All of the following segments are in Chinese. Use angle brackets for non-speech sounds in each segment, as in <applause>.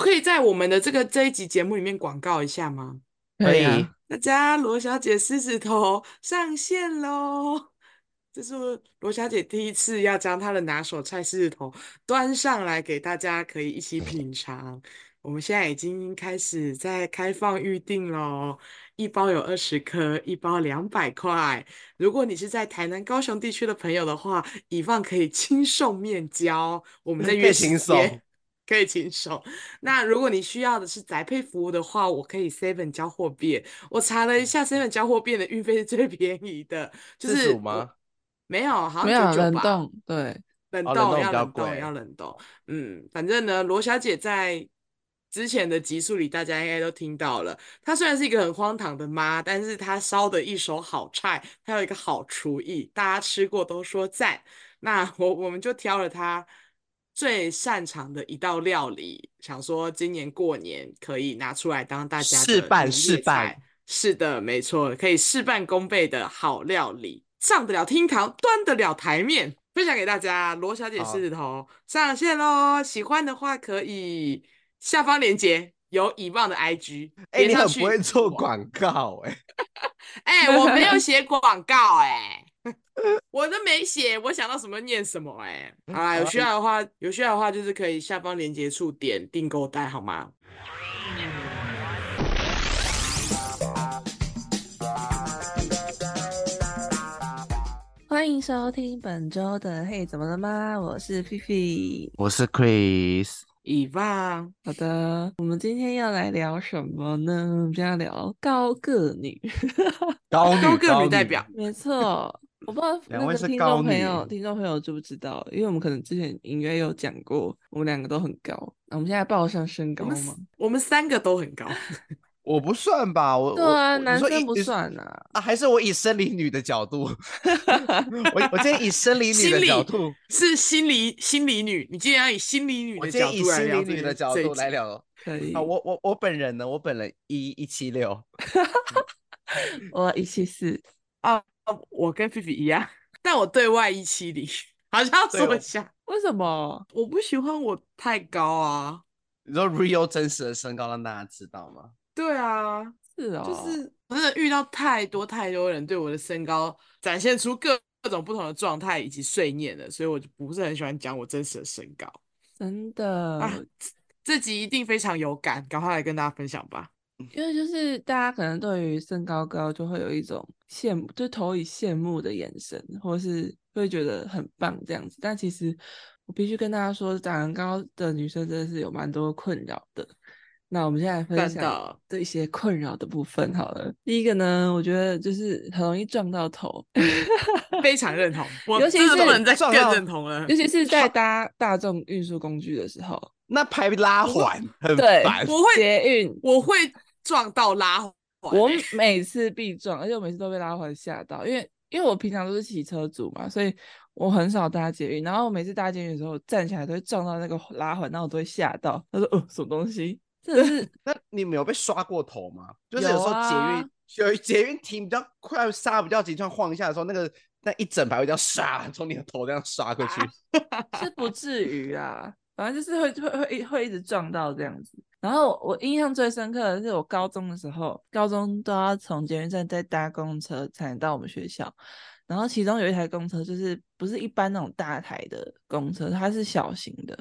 我可以在我们的这个这一集节目里面广告一下吗？可以，大家罗小姐狮子头上线喽！这是罗小姐第一次要将她的拿手菜狮子头端上来给大家，可以一起品尝。我们现在已经开始在开放预订喽，一包有二十颗，一包两百块。如果你是在台南、高雄地区的朋友的话，以放可以亲送面交，我们在约时间。可以请手。那如果你需要的是宅配服务的话，我可以 Seven 交货变。我查了一下，Seven 交货变的运费是最 <laughs> 便宜的，就是吗？没有，好像没有冷冻，对，冷冻要冷冻要冷冻。嗯，反正呢，罗小姐在之前的集数里，大家应该都听到了。她虽然是一个很荒唐的妈，但是她烧的一手好菜，她有一个好厨艺，大家吃过都说赞。那我我们就挑了她。最擅长的一道料理，想说今年过年可以拿出来当大家试办试办。是的，没错，可以事半功倍的好料理，上得了厅堂，端得了台面，分享给大家。罗小姐狮子头上线喽，喜欢的话可以下方链接有以望的 IG，哎、欸，你很不会做广告哎、欸，哎、欸，<laughs> 我没有写广告哎、欸。<laughs> 我都没写，我想到什么念什么哎、欸！好啦，有需要的话，有需要的话就是可以下方链接处点订购单好吗？欢迎收听本周的嘿，怎么了吗？我是菲菲，我是 Chris，以放。好的，我们今天要来聊什么呢？我们今天要聊高个女，<laughs> 高女高个女代表，没错。我不知道那个听众朋友，听众朋友知不知道？因为我们可能之前隐约有讲过，我们两个都很高。那我们现在报上身高吗？我们，我们三个都很高。<laughs> 我不算吧，我对啊，男生不算啊。啊，还是我以生理女的角度。我我今天以生理女的角度，是心理心理女。你今天要以心理女的角度来聊，我今天以心理女的角度来聊。可以。啊，我我我本人呢？我本人一一七六，<laughs> 我一七四啊。我跟菲菲一样，<laughs> 但我对外一七零，好像要说一下，为什么？我不喜欢我太高啊。你说 real 真实的身高让大家知道吗？对啊，是啊、哦，就是我真的遇到太多太多人对我的身高展现出各各种不同的状态以及碎念了，所以我就不是很喜欢讲我真实的身高。真的啊，这集一定非常有感，赶快来跟大家分享吧。因为就是大家可能对于身高高就会有一种羡慕，就投以羡慕的眼神，或是会觉得很棒这样子。但其实我必须跟大家说，长很高的女生真的是有蛮多困扰的。那我们现在分享这一些困扰的部分好了。第一个呢，我觉得就是很容易撞到头，<laughs> 非常认同。<laughs> 我尤其是我人在更认同了，尤其是在搭大众运输工具的时候，那排拉环很烦。我会捷运，我会。撞到拉环，我每次必撞，而且我每次都被拉环吓到，因为因为我平常都是骑车族嘛，所以我很少搭捷运，然后我每次搭捷运的时候站起来都会撞到那个拉环，然后我都会吓到。他说：“哦，什么东西？真的是？那你没有被刷过头吗？就是有时候捷运有、啊、捷运停比较快，刹比较急，突然晃一下的时候，那个那一整排会这样刷，从你的头这样刷过去，<laughs> 是不至于啊，反正就是会会会会一直撞到这样子。”然后我印象最深刻的是我高中的时候，高中都要从捷运站再搭公车才能到我们学校。然后其中有一台公车，就是不是一般那种大台的公车，它是小型的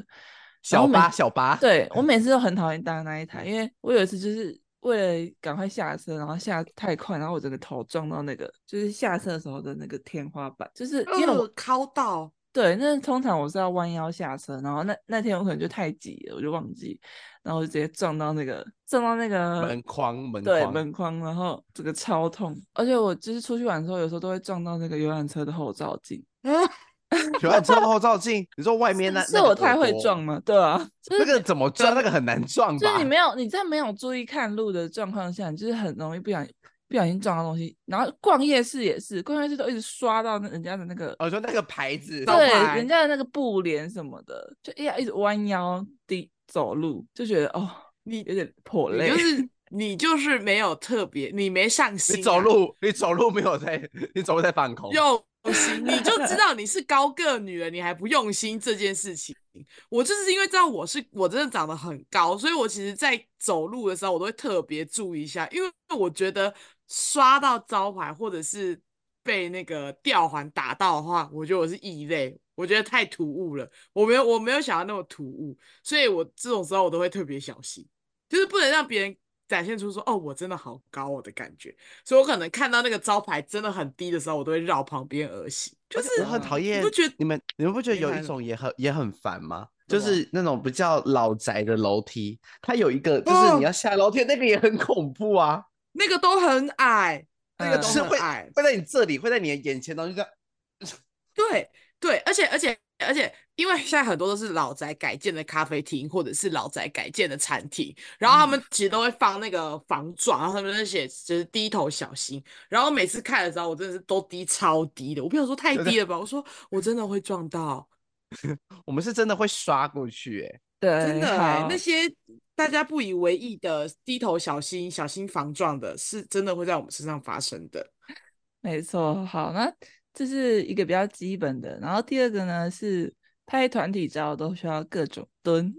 小巴。小巴。对，我 <laughs> 每次都很讨厌搭那一台，因为我有一次就是为了赶快下车，然后下太快，然后我整个头撞到那个就是下车的时候的那个天花板，就是因为我靠到。对，那通常我是要弯腰下车，然后那那天我可能就太急了，我就忘记，然后我就直接撞到那个撞到那个门框，门框对门框，然后这个超痛，而且我就是出去玩的时候，有时候都会撞到那个游览车的后照镜。<laughs> 游览车的后照镜，你说外面那是我太会撞吗？对啊，就是、那个怎么撞？那个很难撞吧？就是你没有你在没有注意看路的状况下，你就是很容易不小心。不小心撞到东西，然后逛夜市也是，逛夜市都一直刷到那人家的那个，哦，就那个牌子，对，人家的那个布帘什么的，就一一直弯腰低走路，就觉得哦，你有点破累，就 <laughs> 是你就是没有特别，你没上心、啊，你走路你走路没有在，你走路在放空，用心，你就知道你是高个女人，你还不用心这件事情。我就是因为知道我是我真的长得很高，所以我其实在走路的时候我都会特别注意一下，因为我觉得刷到招牌或者是被那个吊环打到的话，我觉得我是异类，我觉得太突兀了，我没有我没有想到那么突兀，所以我这种时候我都会特别小心，就是不能让别人。展现出说哦，我真的好高我的感觉，所以我可能看到那个招牌真的很低的时候，我都会绕旁边而行。就是我很讨厌，你不觉得你们你们不觉得有一种也很也很烦吗？就是那种比较老宅的楼梯，它有一个就是你要下楼梯，那个也很恐怖啊。那个都很矮，那个都是会矮，会在你这里，会在你的眼前，<laughs> 然后就这样。对对，而且而且。而且，因为现在很多都是老宅改建的咖啡厅，或者是老宅改建的餐厅，然后他们其实都会放那个防撞，然后他们那些就是低头小心。然后每次看的时候，我真的是都低超低的，我不想说太低了吧，我说我真的会撞到。<laughs> 我们是真的会刷过去，哎，对，真的哎，那些大家不以为意的低头小心、小心防撞的，是真的会在我们身上发生的。<laughs> 没错，好，那。这是一个比较基本的，然后第二个呢是拍团体照都需要各种蹲。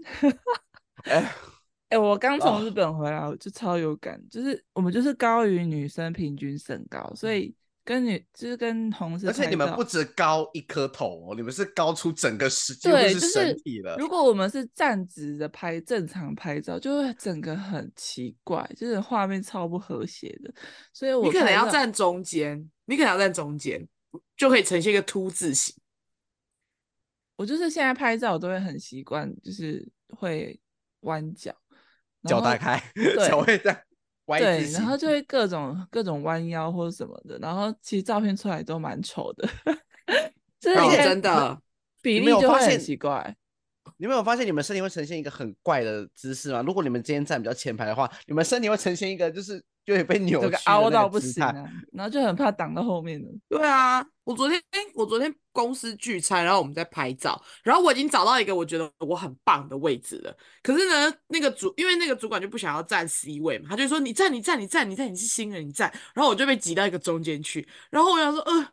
哎 <laughs> 哎，我刚从日本回来，我就超有感，就是我们就是高于女生平均身高，所以跟你就是跟同事，而且你们不止高一颗头哦，你们是高出整个身，对，就是身体了。如果我们是站直的拍正常拍照，就会整个很奇怪，就是画面超不和谐的。所以我你可能要站中间，你可能要站中间。就可以呈现一个凸字形。我就是现在拍照，我都会很习惯，就是会弯脚，脚打开，<laughs> 脚会在歪对，然后就 <laughs> 会各种各种弯腰或者什么的，然后其实照片出来都蛮丑的，<laughs> 这是真的，比例就会很奇怪。<laughs> 你没有发现你们身体会呈现一个很怪的姿势吗？如果你们今天站比较前排的话，你们身体会呈现一个就是。就会被扭曲，凹到不行啊，然后就很怕挡到后面的。对啊，我昨天我昨天公司聚餐，然后我们在拍照，然后我已经找到一个我觉得我很棒的位置了。可是呢，那个主因为那个主管就不想要站 C 位嘛，他就说你站你站你站你站，你是新人你站，然后我就被挤到一个中间去。然后我想说，呃，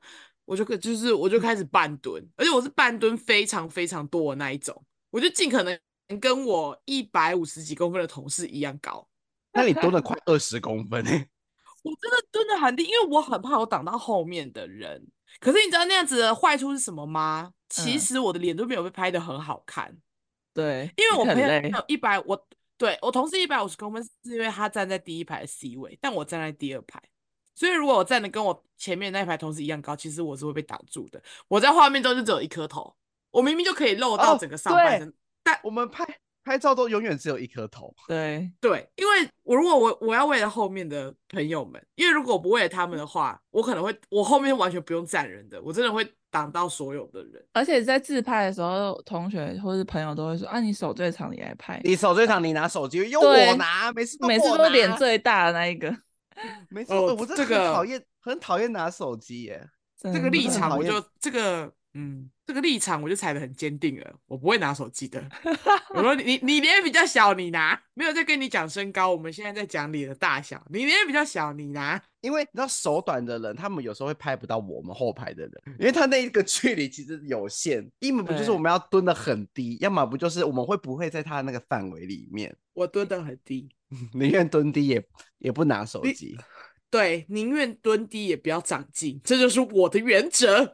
我就就是我就开始半蹲，而且我是半蹲非常非常多的那一种，我就尽可能跟我一百五十几公分的同事一样高。那你蹲了快二十公分哎、欸！<laughs> 我真的蹲的很低，因为我很怕我挡到后面的人。可是你知道那样子的坏处是什么吗？其实我的脸都没有被拍的很好看。对，因为我朋友一百，我对我同事一百五十公分，是因为他站在第一排的 C 位，但我站在第二排，所以如果我站的跟我前面那一排同事一样高，其实我是会被挡住的。我在画面中就只有一颗头，我明明就可以露到整个上半身，哦、但我们拍。拍照都永远只有一颗头，对对，因为我如果我我要为了后面的朋友们，因为如果我不为了他们的话，我可能会我后面完全不用站人的，我真的会挡到所有的人。而且在自拍的时候，同学或是朋友都会说：“啊，你手最长，你来拍。”你手最长，你拿手机，用我拿，每次都每次都脸最大的那一个。<laughs> 没错、哦，我真的很讨厌，很讨厌拿手机耶。这个立场我就这个。嗯，这个立场我就踩得很坚定了，我不会拿手机的。我说你你脸比较小，你拿，没有在跟你讲身高，我们现在在讲脸的大小。你脸比较小，你拿，因为你知道手短的人，他们有时候会拍不到我们后排的人，因为他那一个距离其实有限，要么不就是我们要蹲得很低，要么不就是我们会不会在他那个范围里面。我蹲得很低，<laughs> 宁愿蹲低也也不拿手机。对，宁愿蹲低也不要长进，这就是我的原则。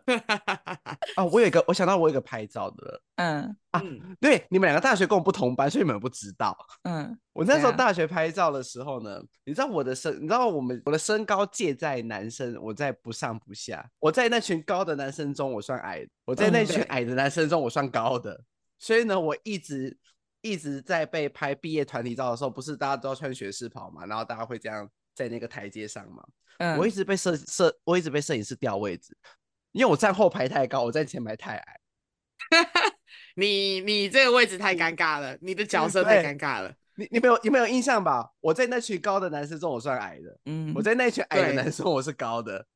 啊，<laughs> 我有一个，我想到我有一个拍照的，嗯啊，对，你们两个大学跟我不同班，所以你们不知道。嗯，我那时候大学拍照的时候呢，你知道我的身，你知道我们我的身高介在男生，我在不上不下，我在那群高的男生中我算矮，我在那群矮的男生中我算高的，嗯、所以呢，我一直一直在被拍毕业团体照的时候，不是大家都要穿学士袍嘛，然后大家会这样。在那个台阶上嘛，嗯，我一直被摄摄，我一直被摄影师调位置，因为我站后排太高，我站前排太矮。<laughs> 你你这个位置太尴尬了，你的角色太尴尬了。你你没有你没有印象吧？我在那群高的男生中我算矮的，嗯，我在那群矮的男生我是高的。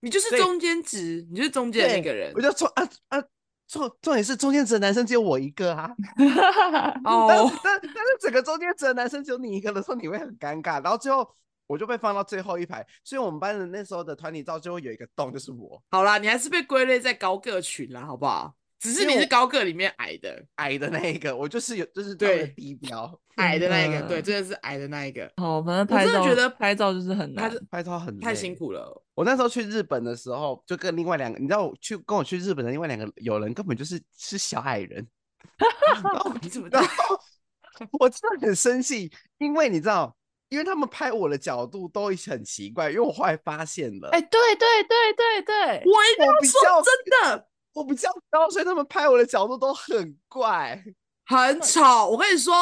你就是中间值，你就是中间那个人。我就说啊啊，重重点是中间值的男生只有我一个啊。<laughs> 哦，但但但是整个中间值的男生只有你一个的时候，你会很尴尬，然后最后。我就被放到最后一排，所以我们班的那时候的团体照就会有一个洞，就是我。好啦，你还是被归类在高个群啦，好不好？只是你是高个里面矮的，矮的那一个，我就是有，就是对低标 <laughs> 矮的那一个，对，真的是矮的那一个。好，反正拍照，我真的觉得拍照就是很难，拍照很太辛苦了。我那时候去日本的时候，就跟另外两个，你知道，我去跟我去日本的另外两个友人，根本就是是小矮人。<laughs> 你怎么知道？<laughs> 我真的很生气，因为你知道，因为他们拍我的角度都很奇怪，因为我后来发现了。哎，对对对对对，我一定要说真的。我比较高，所以他们拍我的角度都很怪，很丑。我跟你说，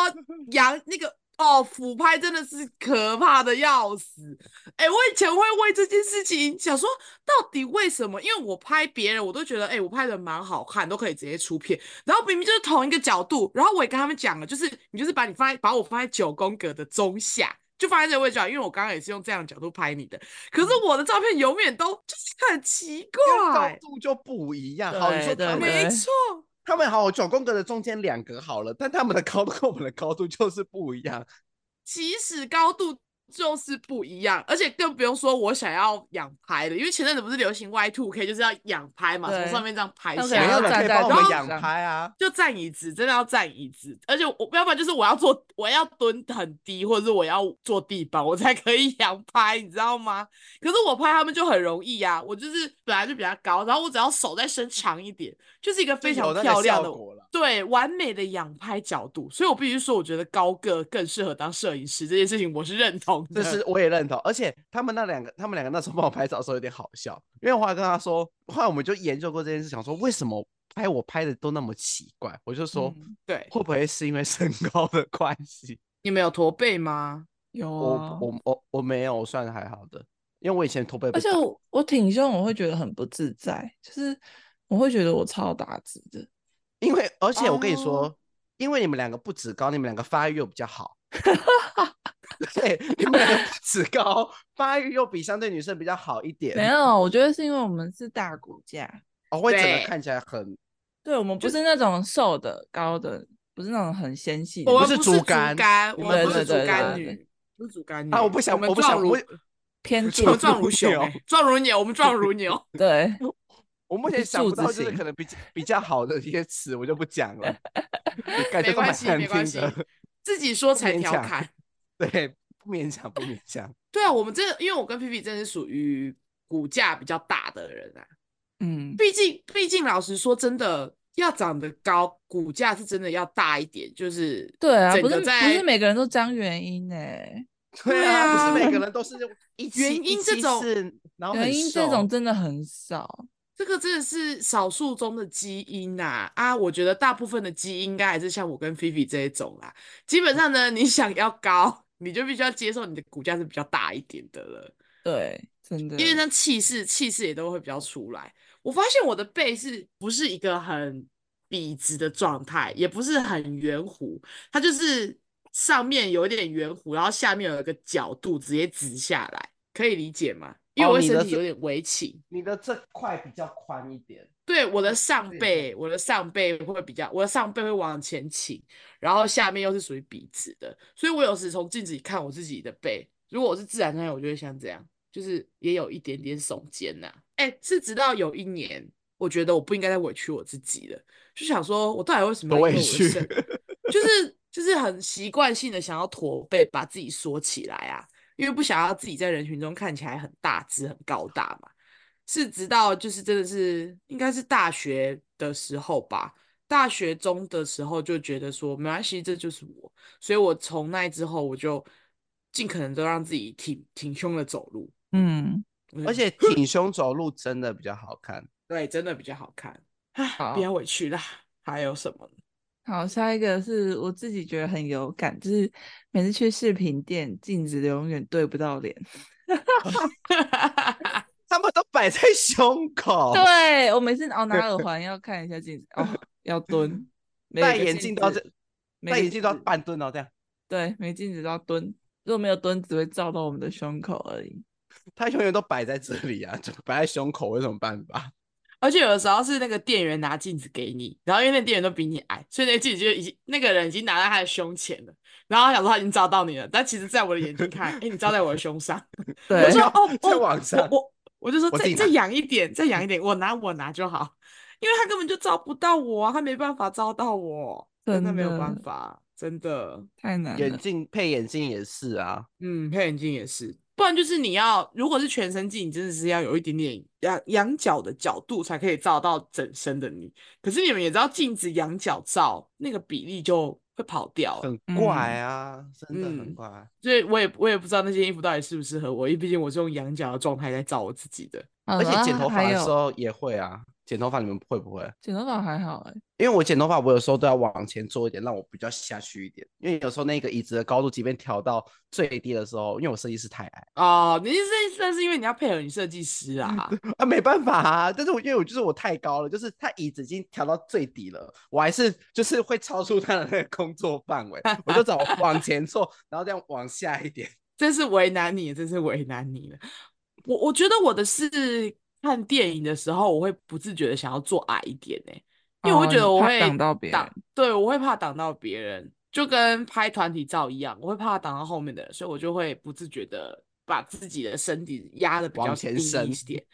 杨那个哦，俯拍真的是可怕的要死。哎、欸，我以前会为这件事情想说，到底为什么？因为我拍别人，我都觉得哎、欸，我拍的蛮好看，都可以直接出片。然后明明就是同一个角度，然后我也跟他们讲了，就是你就是把你放在把我放在九宫格的中下。就放在这个位置啊，因为我刚刚也是用这样的角度拍你的，可是我的照片永远都就是很奇怪，高度就不一样。好，你说他们没错，他们好，九宫格的中间两格好了，但他们的高度跟我们的高度就是不一样。即使高度。就是不一样，而且更不用说我想要仰拍的，因为前阵子不是流行 Y two K 就是要仰拍嘛，从上面这样拍下来，没有人可以帮我们仰拍啊，就站椅子，真的要站椅子，而且我要不然就是我要坐，我要蹲很低，或者是我要坐地板，我才可以 <laughs> 仰拍，你知道吗？可是我拍他们就很容易呀、啊，我就是本来就比较高，然后我只要手再伸长一点，就是一个非常漂亮的，对，完美的仰拍角度，所以我必须说，我觉得高个更适合当摄影师这件事情，我是认同。这是我也认同，而且他们那两个，他们两个那时候帮我拍照的时候有点好笑，因为我还跟他说，后来我们就研究过这件事，想说为什么拍我拍的都那么奇怪，我就说，嗯、对，会不会是因为身高的关系？<laughs> 你没有驼背吗？有、啊，我我我我没有，我算还好的，因为我以前驼背，而且我，我挺胸，我会觉得很不自在，就是我会觉得我超大只的，因为而且我跟你说，哦、因为你们两个不止高，你们两个发育又比较好。<laughs> 对，你们两个不止高，发育又比相对女生比较好一点。没有，我觉得是因为我们是大骨架，哦，会整个看起来很。对，我们不是那种瘦的、高的，不是那种很纤细。我们不是竹竿，我们不是竹竿女，不是竹竿女啊！我不想，我不想，我偏我们壮如牛，壮如牛，我们壮如牛。<laughs> 对，我目前想不到就是可能比比较好的一些词，我就不讲了。<laughs> 没关系，没关系。自己说才调侃，<laughs> 对，不勉强，不勉强。对啊，我们真的，因为我跟皮皮真的是属于骨架比较大的人啊。嗯，毕竟，毕竟，老实说，真的要长得高，骨架是真的要大一点。就是对啊，不是 <laughs> 不是每个人都张元英呢。对啊，不是每个人都是元英这种，然后元英这种真的很少。这个真的是少数中的基因呐啊，啊！我觉得大部分的基因应该还是像我跟菲菲这一种啦。基本上呢，你想要高，你就必须要接受你的骨架是比较大一点的了。对，真的，因为那气势气势也都会比较出来。我发现我的背是不是一个很笔直的状态，也不是很圆弧，它就是上面有一点圆弧，然后下面有一个角度直接直下来，可以理解吗？因为我身体有点微倾，你的这块比较宽一点。对，我的上背，我的上背会比较，我的上背会往前倾，然后下面又是属于笔直的，所以我有时从镜子里看我自己的背，如果我是自然状态，我就会像这样，就是也有一点点耸肩呐。哎，是直到有一年，我觉得我不应该再委屈我自己了，就想说，我到底为什么要委屈？<laughs> 就是就是很习惯性的想要驼背，把自己缩起来啊。因为不想要自己在人群中看起来很大只、很高大嘛，是直到就是真的是应该是大学的时候吧，大学中的时候就觉得说没关系，这就是我，所以我从那之后我就尽可能都让自己挺挺胸的走路，嗯，而且 <laughs> 挺胸走路真的比较好看，对，真的比较好看，<sighs> 不要委屈啦，还有什么？好，下一个是我自己觉得很有感，就是每次去饰品店，镜子永远对不到脸，<laughs> 他们都摆在胸口。对，我每次哦拿耳 <laughs> 环要看一下镜子，哦要蹲，戴眼镜都要这，戴眼镜都要半蹲哦这样。对，没镜子都要蹲，如果没有蹲，只会照到我们的胸口而已。他永远都摆在这里啊，就摆在胸口，有什么办法？而且有的时候是那个店员拿镜子给你，然后因为那店员都比你矮，所以那镜子就已经那个人已经拿在他的胸前了，然后他想说他已经照到你了，但其实在我的眼睛看，哎、欸，你照在我的胸上。对，我说哦，在网上，我我，我就说再再仰一点，再仰一点，我拿我拿就好，因为他根本就照不到我啊，他没办法照到我，真的没有办法，真的太难了。眼镜配眼镜也是啊，嗯，配眼镜也是。不然就是你要，如果是全身镜，你真的是要有一点点仰仰角的角度才可以照到整身的你。可是你们也知道，镜子仰角照那个比例就会跑掉，很怪啊，嗯、真的很怪。所以我也我也不知道那件衣服到底适不适合我，因为毕竟我是用仰角的状态在照我自己的，而且剪头发的时候也会啊。剪头发你们会不会？剪头发还好哎、欸，因为我剪头发，我有时候都要往前坐一点，让我比较下去一点。因为有时候那个椅子的高度，即便调到最低的时候，因为我设计师太矮哦，你是那是因为你要配合你设计师啊 <laughs> 啊，没办法啊。但是我因为我就是我太高了，就是他椅子已经调到最低了，我还是就是会超出他的那个工作范围，我就找往前坐，然后这样往下一点，<laughs> 真是为难你，真是为难你了。我我觉得我的是。看电影的时候，我会不自觉的想要坐矮一点呢、欸，因为我会觉得我会挡到别人，对，我会怕挡到别人，就跟拍团体照一样，我会怕挡到后面的人，所以我就会不自觉的把自己的身体压的比较低一点。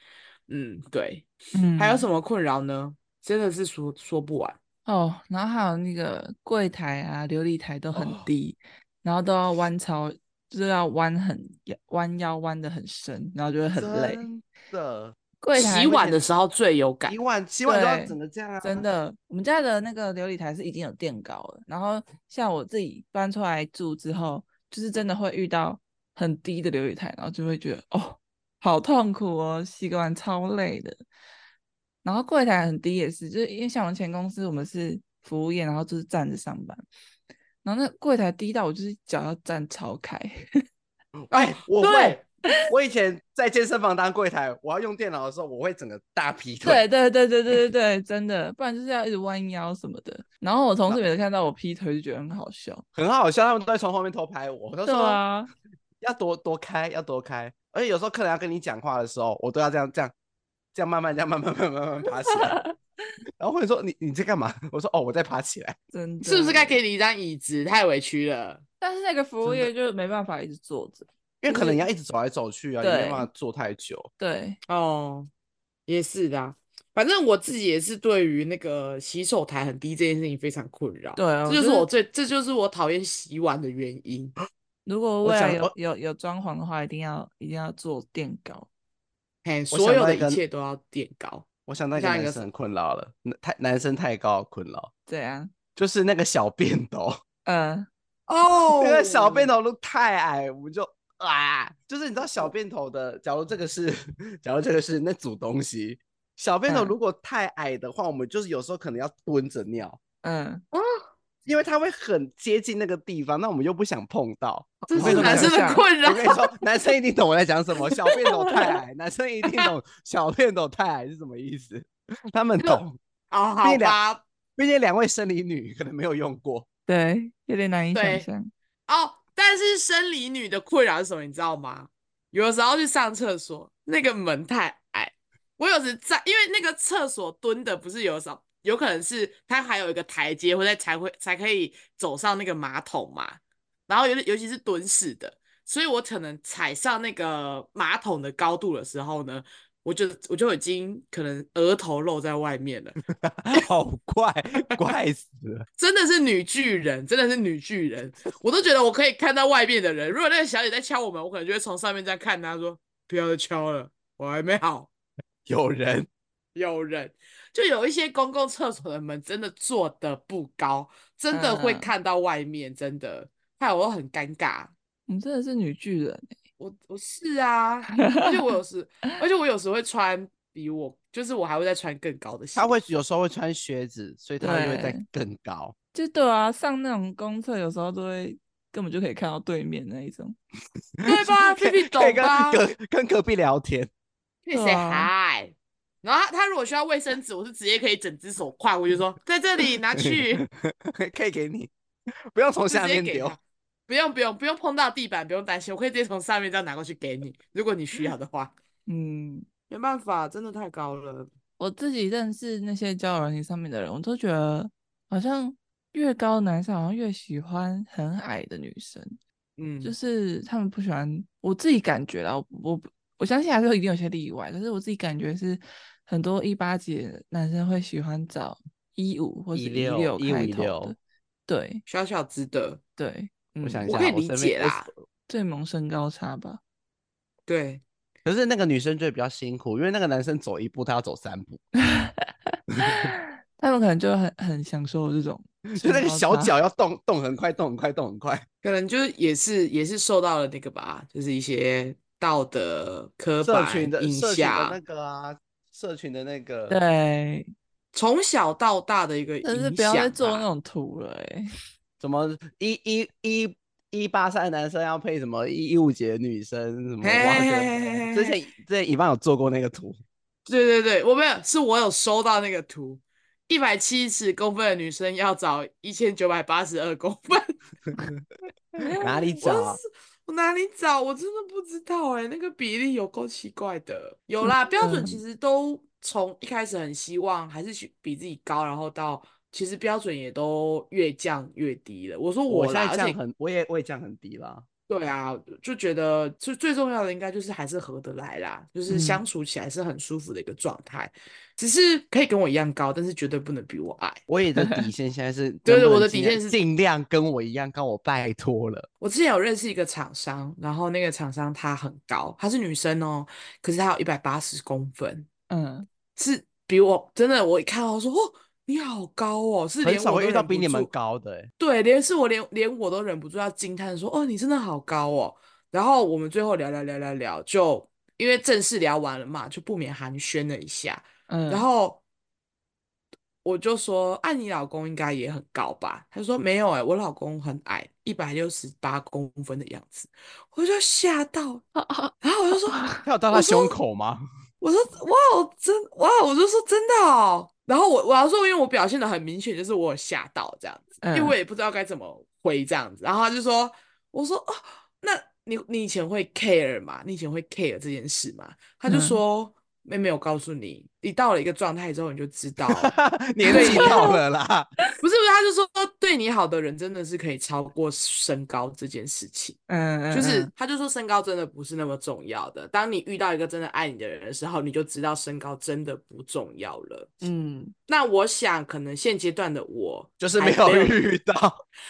嗯，对。嗯，还有什么困扰呢？真的是说说不完哦。然后还有那个柜台啊、琉璃台都很低，哦、然后都要弯超，就是要弯很弯腰弯的很深，然后就会很累。真的。洗碗的时候最有感，洗碗洗碗都要整个这样啊！真的，我们家的那个琉璃台是已经有垫高了，然后像我自己搬出来住之后，就是真的会遇到很低的琉璃台，然后就会觉得哦，好痛苦哦，洗个碗超累的。然后柜台很低也是，就是因为像我们前公司我们是服务业，然后就是站着上班，然后那柜台低到我就是脚要站超开。哎，我会。<laughs> 我以前在健身房当柜台，我要用电脑的时候，我会整个大劈腿。对对对对对对对，真的，不然就是要一直弯腰什么的。然后我同事每次看到我劈腿，就觉得很好笑，很好笑。他们都在从后面偷拍我，他说对啊，要躲躲开，要躲开。而且有时候客人要跟你讲话的时候，我都要这样这样这样慢慢这样慢慢慢慢慢慢爬起来。<laughs> 然后或者说你你在干嘛？<laughs> 我说哦我在爬起来。真的，是不是该给你一张椅子？太委屈了。但是那个服务业就没办法一直坐着。因为可能你要一直走来走去啊，你没办法坐太久。对，哦，也是的啊。反正我自己也是对于那个洗手台很低这件事情非常困扰。对啊，这就是我最，这就是我讨厌洗碗的原因。<gasps> 如果未来有有有装潢的话，一定要一定要做垫高。嘿，所有的一切都要垫高。我想那个男生很困扰了，太男生太高困扰。对啊，就是那个小便斗。嗯，<laughs> 哦，那个小便斗都太矮，我们就。啊，就是你知道小便头的，假如这个是，<laughs> 假如这个是那组东西，小便头如果太矮的话，嗯、我们就是有时候可能要蹲着尿，嗯。啊，因为它会很接近那个地方，那我们又不想碰到，<laughs> 这是男生的困扰。我跟你说，<laughs> 男生一定懂我在讲什么，小便头太矮，男生一定懂小便头太矮是什么意思，他们懂。啊，好吧，毕竟两位生理女可能没有用过，对，有点难以想象。哦。但是生理女的困扰是什么？你知道吗？有的时候去上厕所，那个门太矮。我有时在，因为那个厕所蹲的不是有时候，有可能是它还有一个台阶，或者才会才可以走上那个马桶嘛。然后尤尤其是蹲式的，所以我可能踩上那个马桶的高度的时候呢。我就我就已经可能额头露在外面了，<laughs> 好怪，怪死了！真的是女巨人，真的是女巨人，我都觉得我可以看到外面的人。如果那个小姐在敲我们，我可能就会从上面再看她，说不要再敲了，我还没好。<laughs> 有人，有人，就有一些公共厕所的门真的做的不高，真的会看到外面，真的害我很尴尬。你真的是女巨人。我我是啊，而且我有时，<laughs> 而且我有时会穿比我，就是我还会再穿更高的鞋。他会有时候会穿靴子，所以他就会再更高。就对啊，上那种公厕有时候都会根本就可以看到对面那一种，<laughs> 对吧？<laughs> 可以懂吧？跟跟隔壁聊天，可以 say hi。然后他他如果需要卫生纸，我是直接可以整只手跨过去说在这里拿去，可以给你，不用从下面丢。不用不用不用碰到地板，不用担心，我可以直接从上面这样拿过去给你，如果你需要的话。嗯，没办法，真的太高了。我自己认识那些交友软件上面的人，我都觉得好像越高的男生好像越喜欢很矮的女生。嗯，就是他们不喜欢，我自己感觉啦，我我，我相信还是一定有些例外，可是我自己感觉是很多一八几的男生会喜欢找一五或者一六开头的，对，小小只的，对，我想一下，我可以理解啦，最萌身高差吧，对，可是那个女生就会比较辛苦，因为那个男生走一步，他要走三步，<laughs> 他们可能就很很享受这种。就那个小脚要。动动很快，动很快，动很快，可能就是也是也是受到了那个吧，就是一些道德刻板社群的印象那个啊，社群的那个，对，从小到大的一个影响。但是不要再做那种图了，哎，什么一一一一八三的男生要配什么一一五几的女生什么？之前之前以方有做过那个图，对对对，我没有，是我有收到那个图。一百七十公分的女生要找一千九百八十二公分，<laughs> 哪里 <laughs> 找？我，我哪里找？我真的不知道哎、欸，那个比例有够奇怪的。有啦，标准其实都从一开始很希望还是去比自己高，然后到其实标准也都越降越低了。我说我，我现在降很，我也我也降很低了。对啊，就觉得最最重要的应该就是还是合得来啦，就是相处起来是很舒服的一个状态。嗯、只是可以跟我一样高，但是绝对不能比我矮。我也的底线 <laughs> 现在是对，我的底线是尽量跟我一样高，我拜托了。我之前有认识一个厂商，然后那个厂商她很高，她是女生哦，可是她有一百八十公分，嗯，是比我真的，我一看到说哦。你好高哦，是连我遇到比你们高的，欸，对，连是我连连我都忍不住要惊叹说，哦，你真的好高哦。然后我们最后聊聊聊聊聊，就因为正式聊完了嘛，就不免寒暄了一下。嗯，然后我就说，按、啊、你老公应该也很高吧？他说没有哎，我老公很矮，一百六十八公分的样子。我就吓到，<laughs> 然后我就说，他有到他胸口吗？我说，我说哇，真哇，我就说真的哦。然后我我要说，因为我表现的很明显，就是我有吓到这样子，因为我也不知道该怎么回这样子。然后他就说：“我说哦，那你你以前会 care 吗？你以前会 care 这件事吗？”他就说：“妹妹，我告诉你，你到了一个状态之后，你就知道年纪到了啦。”不是不是，他就说对你好的人真的是可以超过身高这件事情。嗯，就是他就说身高真的不是那么重要的。当你遇到一个真的爱你的人的时候，你就知道身高真的不重要了。嗯，那我想可能现阶段的我就是没有遇到，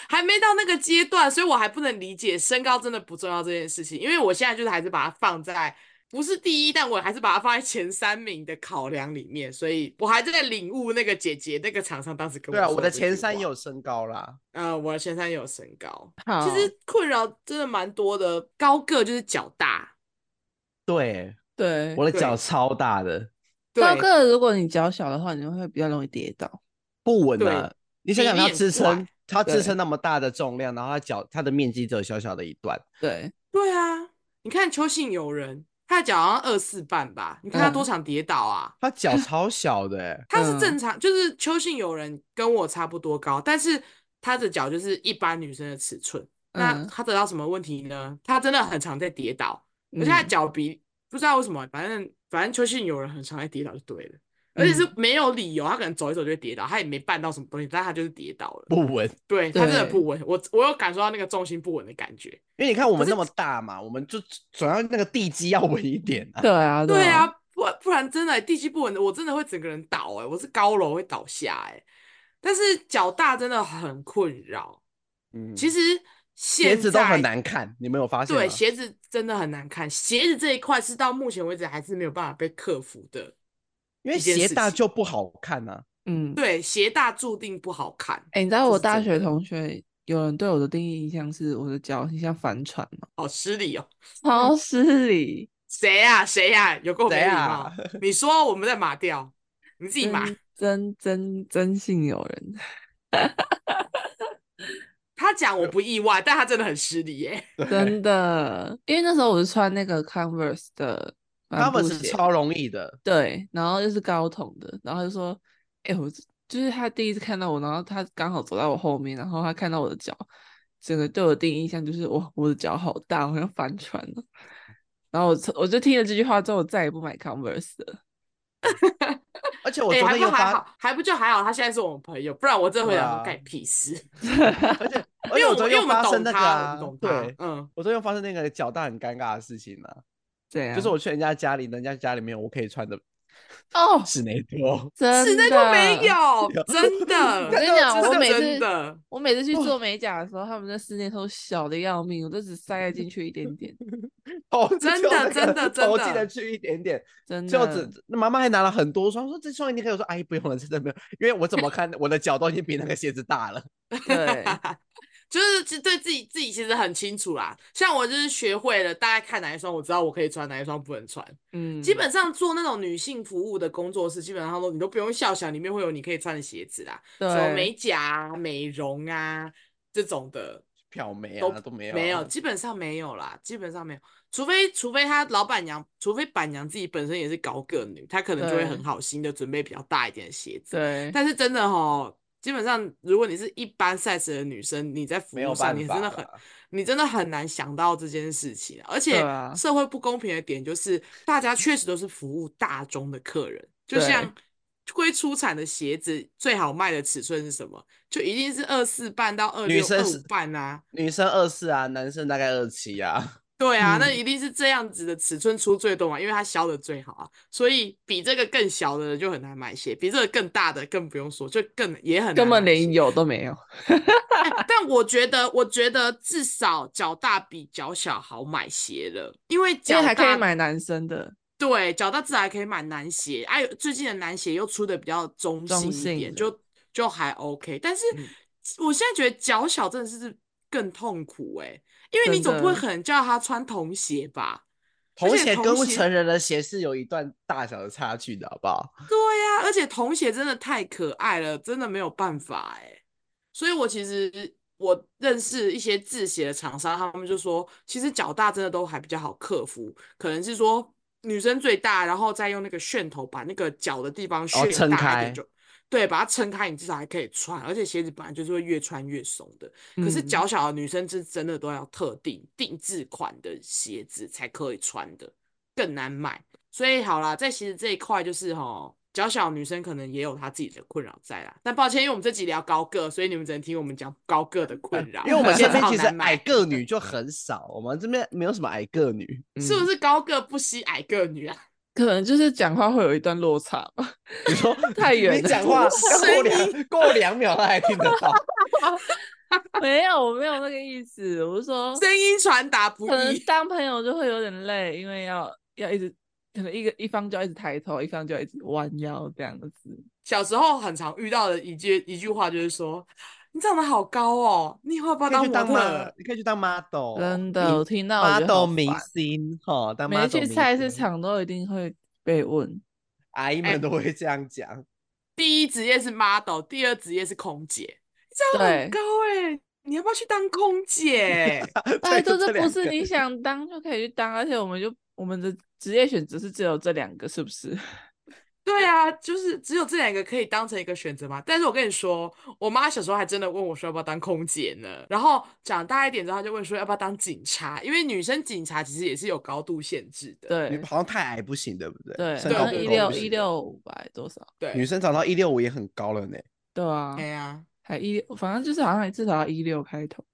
还没到那个阶段，所以我还不能理解身高真的不重要这件事情。因为我现在就是还是把它放在。不是第一，但我还是把它放在前三名的考量里面，所以我还在领悟那个姐姐那个厂商当时跟我说。对啊，我的前三也有身高啦。呃，我的前三也有身高。其实困扰真的蛮多的，高个就是脚大。对对，我的脚超大的。高个如果你脚小的话，你会比较容易跌倒，不稳啊。你想想，它支撑，它支撑那么大的重量，然后它脚它的面积只有小小的一段。对对啊，你看邱信友人。他的脚好像二四半吧？你看他多常跌倒啊！嗯、他脚 <laughs> 超小的、欸，他是正常，就是邱信友人跟我差不多高，但是他的脚就是一般女生的尺寸。嗯、那他得到什么问题呢？他真的很常在跌倒，而且他脚比不知道为什么，反正反正邱信友人很常在跌倒就对了。而且是没有理由，他可能走一走就会跌倒，他也没绊到什么东西，但他就是跌倒了，不稳。对，他真的不稳，我我有感受到那个重心不稳的感觉。因为你看我们那么大嘛，我们就总要那个地基要稳一点啊。对啊，对啊，不不然真的地基不稳的，我真的会整个人倒哎，我是高楼会倒下哎。但是脚大真的很困扰，嗯，其实鞋子都很难看，你没有发现？对，鞋子真的很难看，鞋子这一块是到目前为止还是没有办法被克服的。因为鞋大就不好看呐、啊，嗯，对，鞋大注定不好看。哎、欸，你知道我大学同学有人对我的第一印象是我的脚很像帆船吗？好失礼哦，<laughs> 超失礼。谁呀？谁呀？有够没礼貌！<laughs> 啊、你说我们在马掉，你自己码。真真真性有人，他讲我不意外，但他真的很失礼耶，真的。因为那时候我是穿那个 Converse 的。他们是超容易的，对，然后又是高筒的，然后就说，哎、欸，我就是他第一次看到我，然后他刚好走在我后面，然后他看到我的脚，整个对我第一印象就是，哇，我的脚好大，好像帆船了。然后我我就听了这句话之后，我再也不买 Converse 了。而且我哎、还不昨天又发，还好，还不就还好，他现在是我们朋友，不然我这回答说对啊干你屁事。<laughs> <laughs> 而且而且我昨天又因为我因为我们发生那个、懂他，我啊们懂，他对，嗯，我昨天又发生那个脚大很尴尬的事情啊，这样就是我去人家家里，人家家里面我可以穿的哦，<laughs> 室内拖，真室内拖没。有，<laughs> 真的。<laughs> 我跟你讲，我每次的，我每次去做美甲的时候，他们的室内都小的要命，我都只塞得进去一点点，哦，真的真的真的头进得去一点点，真就的。只那妈妈还拿了很多双，说这双一定可以，我说阿姨不用了，真的没有，因为我怎么看我的脚都已经比那个鞋子大了。对，就是其实对自己自己其实很清楚啦。像我就是学会了，大概看哪一双，我知道我可以穿，哪一双不能穿。嗯，基本上做那种女性服务的工作室，基本上都你都不用笑想，里面会有你可以穿的鞋子啦，对什么美甲啊、美容啊这种的。漂眉都啊都没有，没有，基本上没有啦，基本上没有，除非除非他老板娘，除非板娘自己本身也是高个女，她可能就会很好心的准备比较大一点的鞋子。对，但是真的齁，基本上如果你是一般 size 的女生，你在服务上你真的很，你真的很难想到这件事情。而且啊社会不公平的点就是，大家确实都是服务大众的客人，就像。会出产的鞋子最好卖的尺寸是什么？就一定是二四半到二六五半啊。女生二四啊，男生大概二七啊。对啊，嗯那一定是这样子的尺寸出最多嘛，因为它削的最好啊，所以比这个更小的就很难买鞋，比这个更大的更不用说，就更也很根本连有都没有。哎 <laughs> 但我觉得，我觉得至少脚大比脚小好买鞋了，因为因脚大为还可以买男生的，对，脚大至少还可以买男鞋，哎、最近的男鞋又出的比较中性一点，就就还 OK。但是嗯我现在觉得脚小真的是更痛苦哎、因为你总不会很叫他穿童鞋吧？童鞋跟成人的鞋是有一段大小的差距的，好不好？对呀、而且童鞋真的太可爱了，真的没有办法哎、所以我其实我认识一些制鞋的厂商，他们就说，其实脚大真的都还比较好克服，可能是说女生最大，然后再用那个楦头把那个脚的地方楦撑开大一点就。对，把它撑开，你至少还可以穿，而且鞋子本来就是会越穿越松的。可是嗯脚小的女生是真的都要特定定制款的鞋子才可以穿的，更难买。所以好啦，在鞋子这一块就是齁，脚小的女生可能也有她自己的困扰在啦。但抱歉，因为我们这集聊高个，所以你们只能听我们讲高个的困扰。因为我们这现在边其实矮个女就很少，我们这边没有什么矮个女。是不是高个不惜矮个女啊？可能就是讲话会有一段落差吧。<laughs> 你说 <laughs> 太远你讲话 <laughs> 过声两过两秒，他还听得到。没有，我没有那个意思，我是说，声音传达不可能。当朋友就会有点累，因为要要一直，可能一个一方就要一直抬头，一方就要一直弯腰这样子。小时候很常遇到的一句一句话就是说：“你长得好高哦，你以后要不要可以去当当模特 model，你可以去当 model，真的，我听到我觉得 model 明烦。星哈，当每 model 次去明，菜市场都一定会被问，阿姨们都会这样讲。<laughs> 第一职业是 model，第二职业是空姐，你长得对很高哎、你要不要去当空姐？拜，<laughs> 对就都是不是个你 <laughs> 想当就可以去当，而且我们就我们的职业选择是只有这两个，是不是？对啊，就是只有这两个可以当成一个选择嘛。但是我跟你说，我妈小时候还真的问我说要不要当空姐呢。然后长大一点之后，她就问说要不要当警察，因为女生警察其实也是有高度限制的。对你好像太矮不行，对不对？对，身高不一够不行六一六五百，多少？对，女生长到一六五也很高了呢。对啊对啊、还一六，反正就是好像至少要一六开头。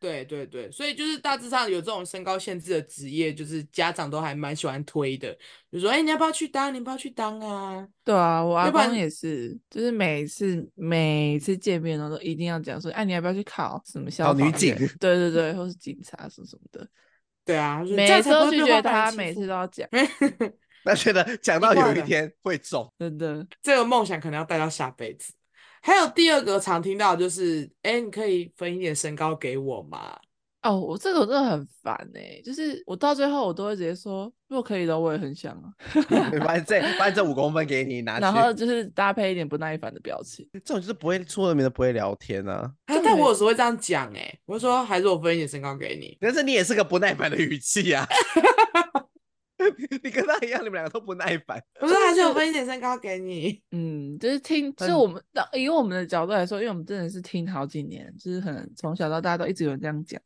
对对对，所以就是大致上有这种身高限制的职业，就是家长都还蛮喜欢推的，就说哎、你要不要去当？你要不要去当啊？对啊，我阿要不然公也是，就是每次每次见面然后都一定要讲说，哎、你要不要去考什么消考防？女警对对对，或是警察什么什么的，<laughs> 对啊，每次都拒绝他，每次都要讲，<laughs> 那觉得讲到有一天会中，真的。这个梦想可能要带到下辈子。还有第二个常听到的就是，哎，你可以分一点身高给我吗？哦，我这个我真的很烦哎、就是我到最后我都会直接说，如果可以的，我也很想啊。<laughs> 把这把这五公分给你拿去。然后就是搭配一点不耐烦的表情。这种就是不会出了名的不会聊天啊。啊但我有时候会这样讲，哎，我就说还是我分一点身高给你。但是你也是个不耐烦的语气啊。<laughs> <laughs> 你跟他一样，你们两个都不耐烦。<laughs> 不是还是有分一点身高给你。<laughs> 嗯，就是听，就是我们以我们的角度来说，因为我们真的是听好几年，就是可能从小到大都一直有人这样讲，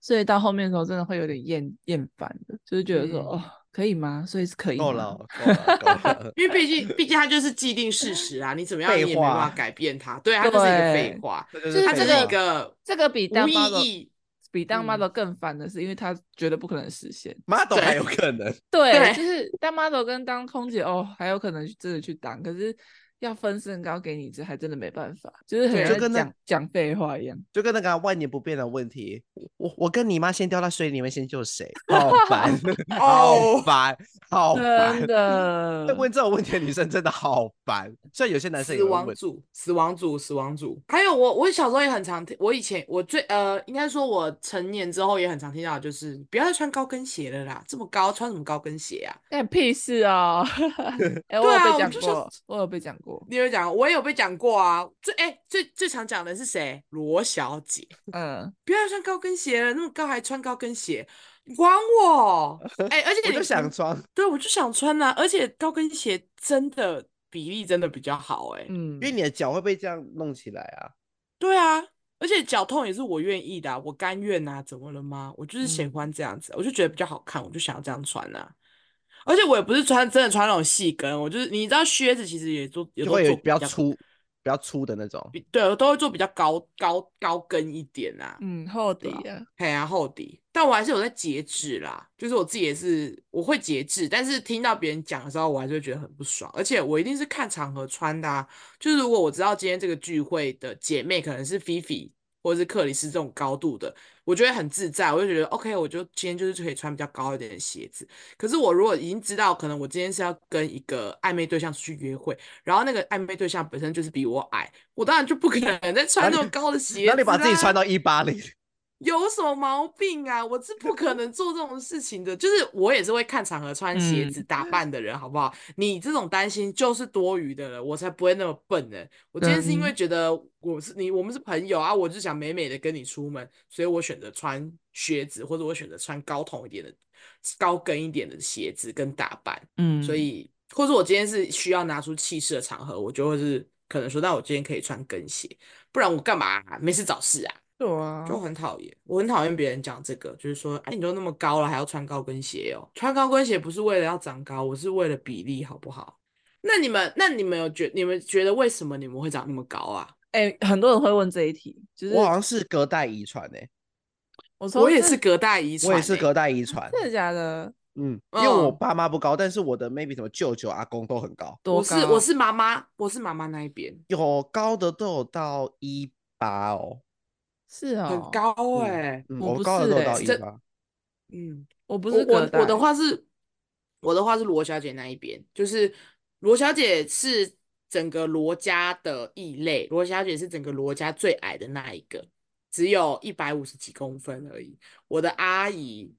所以到后面的时候真的会有点厌厌烦的，就是觉得说、嗯哦，可以吗？所以是可以够了，够了，够了。因为毕竟毕竟它就是既定事实啊，你怎么样也没办法改变它。对，它就是一个对废话，这就就是这个它就是一个这个比当无意义。比当嗯。model 更烦的是，因为他觉得不可能实现。model 还有可能，对，对。就是当 model 跟当空姐哦，还有可能去真的去当，可是要分身高给你，这还真的没办法，就是很就跟那讲讲废话一样。就跟那个万年不变的问题，我我跟你妈先掉到水里，面先救谁？好烦，<laughs> 好哦烦，好真烦。的会问这种问题的女生真的好烦，虽然有些男生也死亡组，死亡组，死亡组。还有我，我小时候也很常听，我以前我最呃，应该说我成年之后也很常听到，就是不要再穿高跟鞋了啦，这么高穿什么高跟鞋啊？干屁事哦！<laughs> 哎、我有被讲过，我有被讲过。你有讲，我也有被讲过啊。最哎、最最常讲的是谁？罗小姐，嗯，不要穿高跟鞋了，那么高还穿高跟鞋，你管我？<laughs> 哎、而且你我就想穿，对，我就想穿呐、而且高跟鞋真的比例真的比较好、哎、嗯因为你的脚会被这样弄起来啊。对啊，而且脚痛也是我愿意的啊、我甘愿啊，怎么了吗？我就是喜嗯欢这样子，我就觉得比较好看，我就想要这样穿啊。而且我也不是穿真的穿那种细跟，我就是你知道靴子其实也做也会有做较，比较粗、比较粗的那种。比对，我都会做比较高高高跟一点啊。嗯，厚底对啊，嘿啊，厚底，但我还是有在节制啦。就是我自己也是，我会节制，但是听到别人讲的时候，我还是会觉得很不爽。而且我一定是看场合穿的啊。就是如果我知道今天这个聚会的姐妹可能是菲菲或者是克里斯这种高度的，我觉得很自在，我就觉得 OK，我就今天就是可以穿比较高一点的鞋子。可是我如果已经知道，可能我今天是要跟一个暧昧对象出去约会，然后那个暧昧对象本身就是比我矮，我当然就不可能再穿那么高的鞋子、啊。然后你把自己穿到一八零，有什么毛病啊？我是不可能做这种事情的。就是我也是会看场合穿鞋子嗯打扮的人，好不好？你这种担心就是多余的了，我才不会那么笨呢。我今天是因为觉得我是你，我们是朋友啊，我就想美美的跟你出门，所以我选择穿靴子，或者我选择穿高筒一点的、高跟一点的鞋子跟打扮。嗯，所以，或者我今天是需要拿出气势的场合，我就会是可能说，那我今天可以穿跟鞋，不然我干嘛啊？没事找事啊？对啊，就很讨厌，我很讨厌别人讲这个，就是说，哎，你都那么高了，还要穿高跟鞋哦？穿高跟鞋不是为了要长高，我是为了比例，好不好？那你们，那你们有觉，你们觉得为什么你们会长那么高啊？哎、很多人会问这一题，就是我好像是隔代遗传诶，我从我也是隔代遗传、欸，我也是隔代遗传。真的假的？嗯，因为我嗯爸妈不高，但是我的 maybe 什么舅舅、阿公都很高？我是我是妈妈，我是妈妈那一边，有高的都有到一八哦。是哦，很高哎、嗯，我不我高的都有是欸这到一八。嗯，我不是我我的话是，我的话是罗小姐那一边，就是罗小姐是整个罗家的异类，罗小姐是整个罗家最矮的那一个，只有一百五十几公分而已。我的阿姨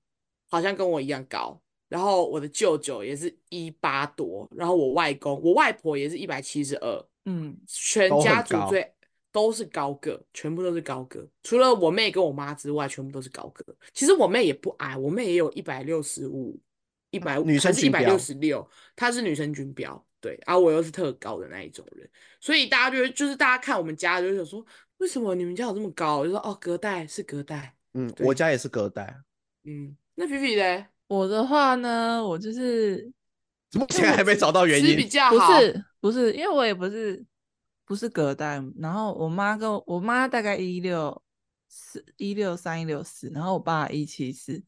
好像跟我一样高，然后我的舅舅也是一八多，然后我外公、我外婆也是一百七十二，嗯，全家族最都是高个，全部都是高个，除了我妹跟我妈之外，全部都是高个。其实我妹也不矮，我妹也有一百六十五，一百女生一百六十六，她是女生军标，对，啊，我又是特高的那一种人，所以大家就会就是大家看我们家就会想说，为什么你们家有这么高？我就说哦，隔代是隔代，嗯，对我家也是隔代，嗯，那皮皮嘞，我的话呢，我就是目前还没找到原因比较好，是不是，因为我也不是不是隔代，然后我妈跟我我妈大概一六四一六三一六四，然后我爸一七四，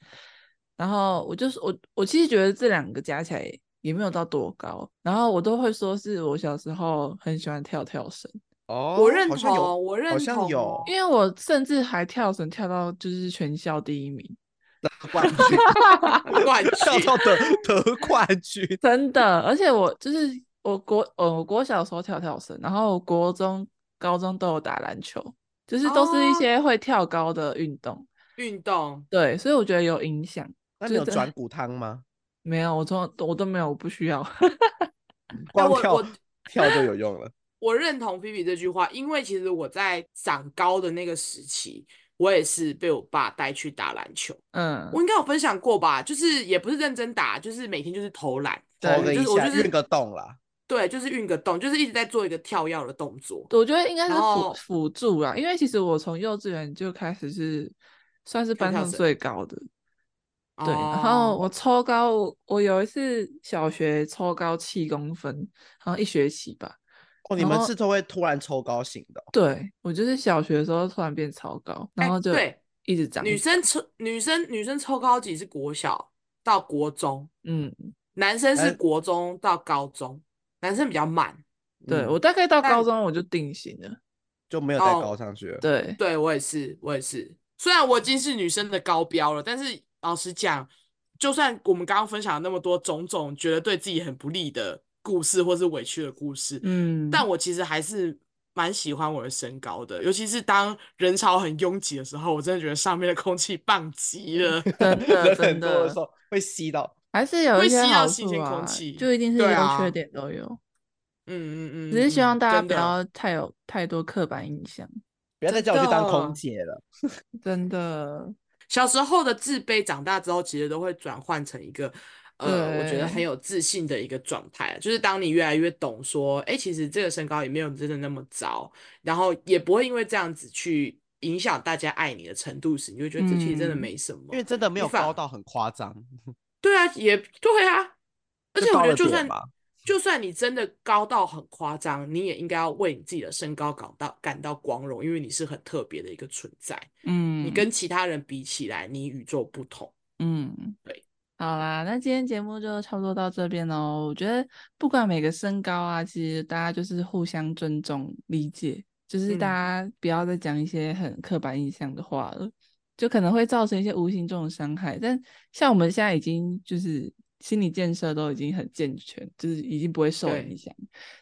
然后我就是我我其实觉得这两个加起来也没有到多高，然后我都会说是我小时候很喜欢跳跳绳，哦，我认同，我认好同像有哦因为我甚至还跳绳跳到就是全校第一名，<laughs> 冠军，<laughs> 冠跳 <laughs> 军到得得冠军。真的，而且我就是我国呃我国小时候跳跳绳，然后我国中、高中都有打篮球，就是都是一哦些会跳高的运动。运动。对，所以我觉得有影响。那你有就是转 <laughs> 骨汤吗？<laughs> 没有，我从我都没有，我不需要。<laughs> 光跳我我跳就有用了。我认同菲比这句话，因为其实我在长高的那个时期，我也是被我爸带去打篮球。嗯，我应该有分享过吧？就是也不是认真打，就是每天就是投篮，对投个一下，就是我就是运个动啦。对，就是运个动，就是一直在做一个跳跃的动作。我觉得应该是辅辅助啊，因为其实我从幼稚园就开始是算是班上最高的。对，然后我抽高，我我有一次小学抽高七公分，然后一学期吧。哦，你们是都会突然抽高型的？对，我就是小学的时候突然变超高，然后就对一直长。女生抽女生女生抽高级是国小到国中，嗯，男生是国中到高中，男生比较慢。对、嗯、我大概到高中我就定型了，就没有再高上去了。哦、对，对我也是，我也是。虽然我已经是女生的高标了，但是老实讲，就算我们刚刚分享了那么多种种觉得对自己很不利的故事，或是委屈的故事，嗯，但我其实还是蛮喜欢我的身高的，尤其是当人潮很拥挤的时候，我真的觉得上面的空气棒极了，真的 <laughs> 真的时候会吸到，还是有一些好处啊，就一定是优缺点都有。嗯嗯嗯，只是希望大家不要太有太多刻板印象，不要再叫我去当空姐了。<laughs> 真的，小时候的自卑，长大之后其实都会转换成一个，呃，我觉得很有自信的一个状态。就是当你越来越懂说，哎、欸，其实这个身高也没有真的那么糟，然后也不会因为这样子去影响大家爱你的程度时，你就会觉得这其实真的没什么，因为真的没有高到很夸张。对啊，也对啊，而且我觉得就算。就算你真的高到很夸张，你也应该要为你自己的身高感到感到光荣，因为你是很特别的一个存在。嗯，你跟其他人比起来，你与众不同。嗯，对。好啦，那今天节目就差不多到这边喽。我觉得不管每个身高啊，其实大家就是互相尊重、理解，就是大家不要再讲一些很刻板印象的话了，嗯、就可能会造成一些无形中的伤害。但像我们现在已经就是。心理建设都已经很健全，就是已经不会受影响。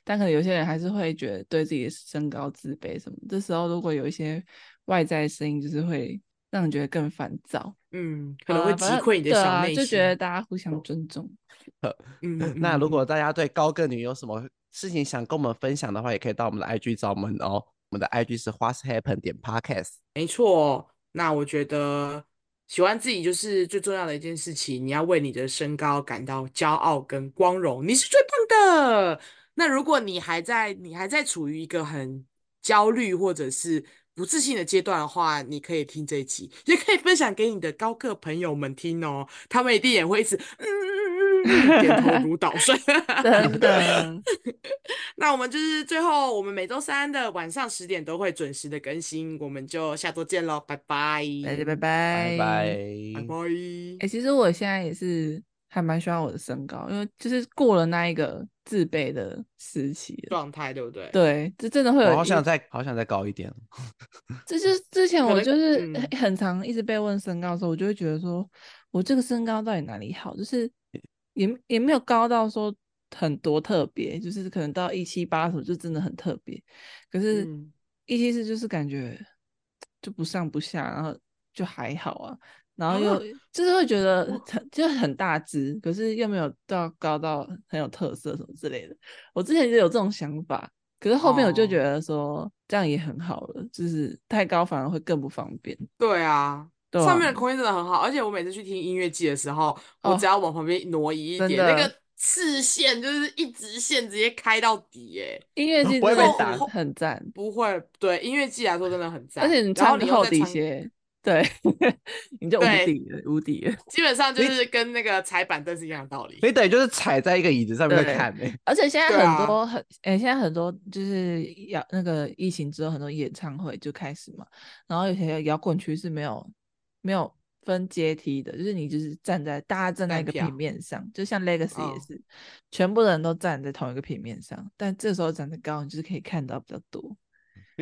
但可能有些人还是会觉得对自己的身高自卑什么。这时候如果有一些外在声音，就是会让人觉得更烦躁。嗯，可能会击溃你的小内心。啊，就觉得大家互相尊重。<laughs> <laughs> 嗯，那如果大家对高个女有什么事情想跟我们分享的话，也可以到我们的 IG 找我们哦。我们的 IG 是 What's Happen 点 Podcast。没错，那我觉得。喜欢自己就是最重要的一件事情，你要为你的身高感到骄傲跟光荣，你是最棒的。那如果你还在，你还在处于一个很焦虑或者是不自信的阶段的话，你可以听这一集，也可以分享给你的高个朋友们听哦，他们一定也会一直嗯 <laughs> 点头如捣蒜，<laughs> 真的。<laughs> 那我们就是最后，我们每周三的晚上十点都会准时的更新，我们就下周见喽，拜拜，拜拜拜拜拜拜拜。哎，其实我现在也是还蛮喜欢我的身高，因为就是过了那一个自卑的时期状态，对不对？对，这真的会有。好想再好想再高一点。这就是之前我就是很常一直被问身高的时候，我就会觉得说，我这个身高到底哪里好？就是也也没有高到说。很多特别，就是可能到一七八什么就真的很特别，可是一七四就是感觉就不上不下，然后就还好啊，然后又就是会觉得很就很大只，可是又没有到高到很有特色什么之类的。我之前就有这种想法，可是后面我就觉得说这样也很好了，就是太高反而会更不方便。对啊，对啊，上面的空间真的很好，而且我每次去听音乐季的时候，我只要往旁边挪移一点，那个。视线就是一直线直接开到底，哎，音乐季真的很赞，不会，对音乐季来说真的很赞，而且你穿厚底鞋，对，<laughs> 你就无敌了，无敌了，基本上 <laughs> 就是跟那个踩板凳是一样的道理，你等于就是踩在一个椅子上面在看，而且现在很多很，哎，现在很多就是摇那个疫情之后很多演唱会就开始嘛，然后有些摇滚区是没有没有。分阶梯的，就是你就是站在大家站在一个平面上，就像 Legacy 也是，哦、全部人都站在同一个平面上，但这时候长得高，你就是可以看到比较多。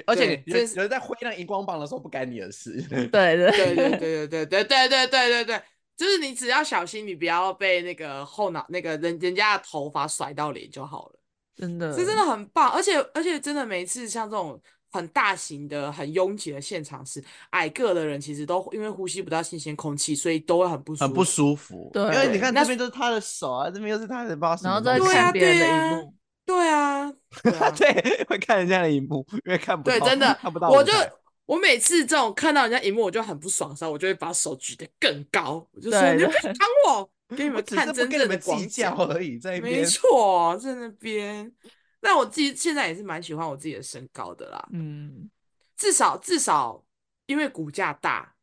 而且有人在挥那荧光棒的时候不干你的事。<laughs> 对对对对对对对对对对对对对，就是你只要小心，你不要被那个后脑那个人人家的头发甩到脸就好了。真的，这真的很棒，而且而且真的每一次像这种。很大型的、很拥挤的现场是矮个的人，其实都因为呼吸不到新鲜空气，所以都会很不舒服。很不舒服。对，因为你看那边都是他的手啊，这边又是他的包，然后在看别人的荧幕。对啊，对啊，<laughs> 对，会看人家的荧幕，因为看不到，对，真的看不到。我就我每次这种看到人家荧幕，我就很不爽的时候，我就会把手举得更高，我就说：“你别挡 <laughs> 我，给你们看真正的广角而已。”在没错，在那边。那我自己现在也是蛮喜欢我自己的身高的啦，嗯，至少至少因为骨架大，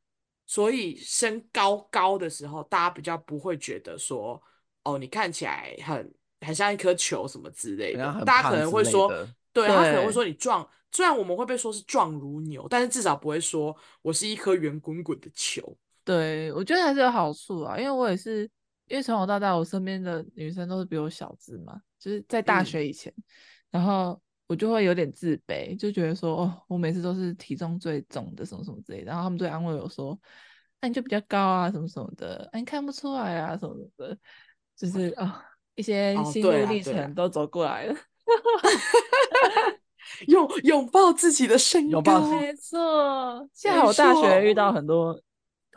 所以身高高的时候，大家比较不会觉得说，哦，你看起来很很像一颗球什么之类的。大家可能会说，对，他可能会说你壮，虽然我们会被说是壮如牛，但是至少不会说我是一颗圆滚滚的球。对，我觉得还是有好处啊，因为我也是，因为从小到大，我身边的女生都是比我小只嘛，就是在大学以前，嗯、然后我就会有点自卑，就觉得说，哦，我每次都是体重最重的，什么什么之类的，然后他们就安慰我说，那、啊、你就比较高啊，什么什么的，哎、啊，你看不出来啊，什么什么的，就是啊、哦，一些心路历程都走过来了，拥拥抱自己的身 <laughs> 高，没错，幸好我大学遇到。很多。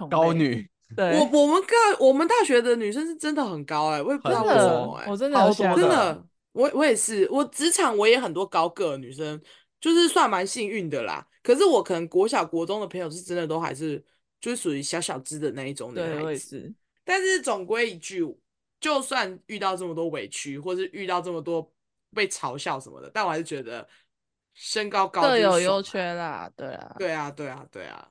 高女，<laughs> 对，我我们个我们大学的女生是真的很高哎、欸，我也不知道为什么哎、欸，我真的真的，我我也是，我职场我也很多高个女生，就是算蛮幸运的啦。可是我可能国小国中的朋友是真的都还是就是属于小小只的那一种女孩子，对，我也是。但是总归一句，就算遇到这么多委屈，或是遇到这么多被嘲笑什么的，但我还是觉得身高高各有优缺啦，对啊，对啊，对啊，对啊。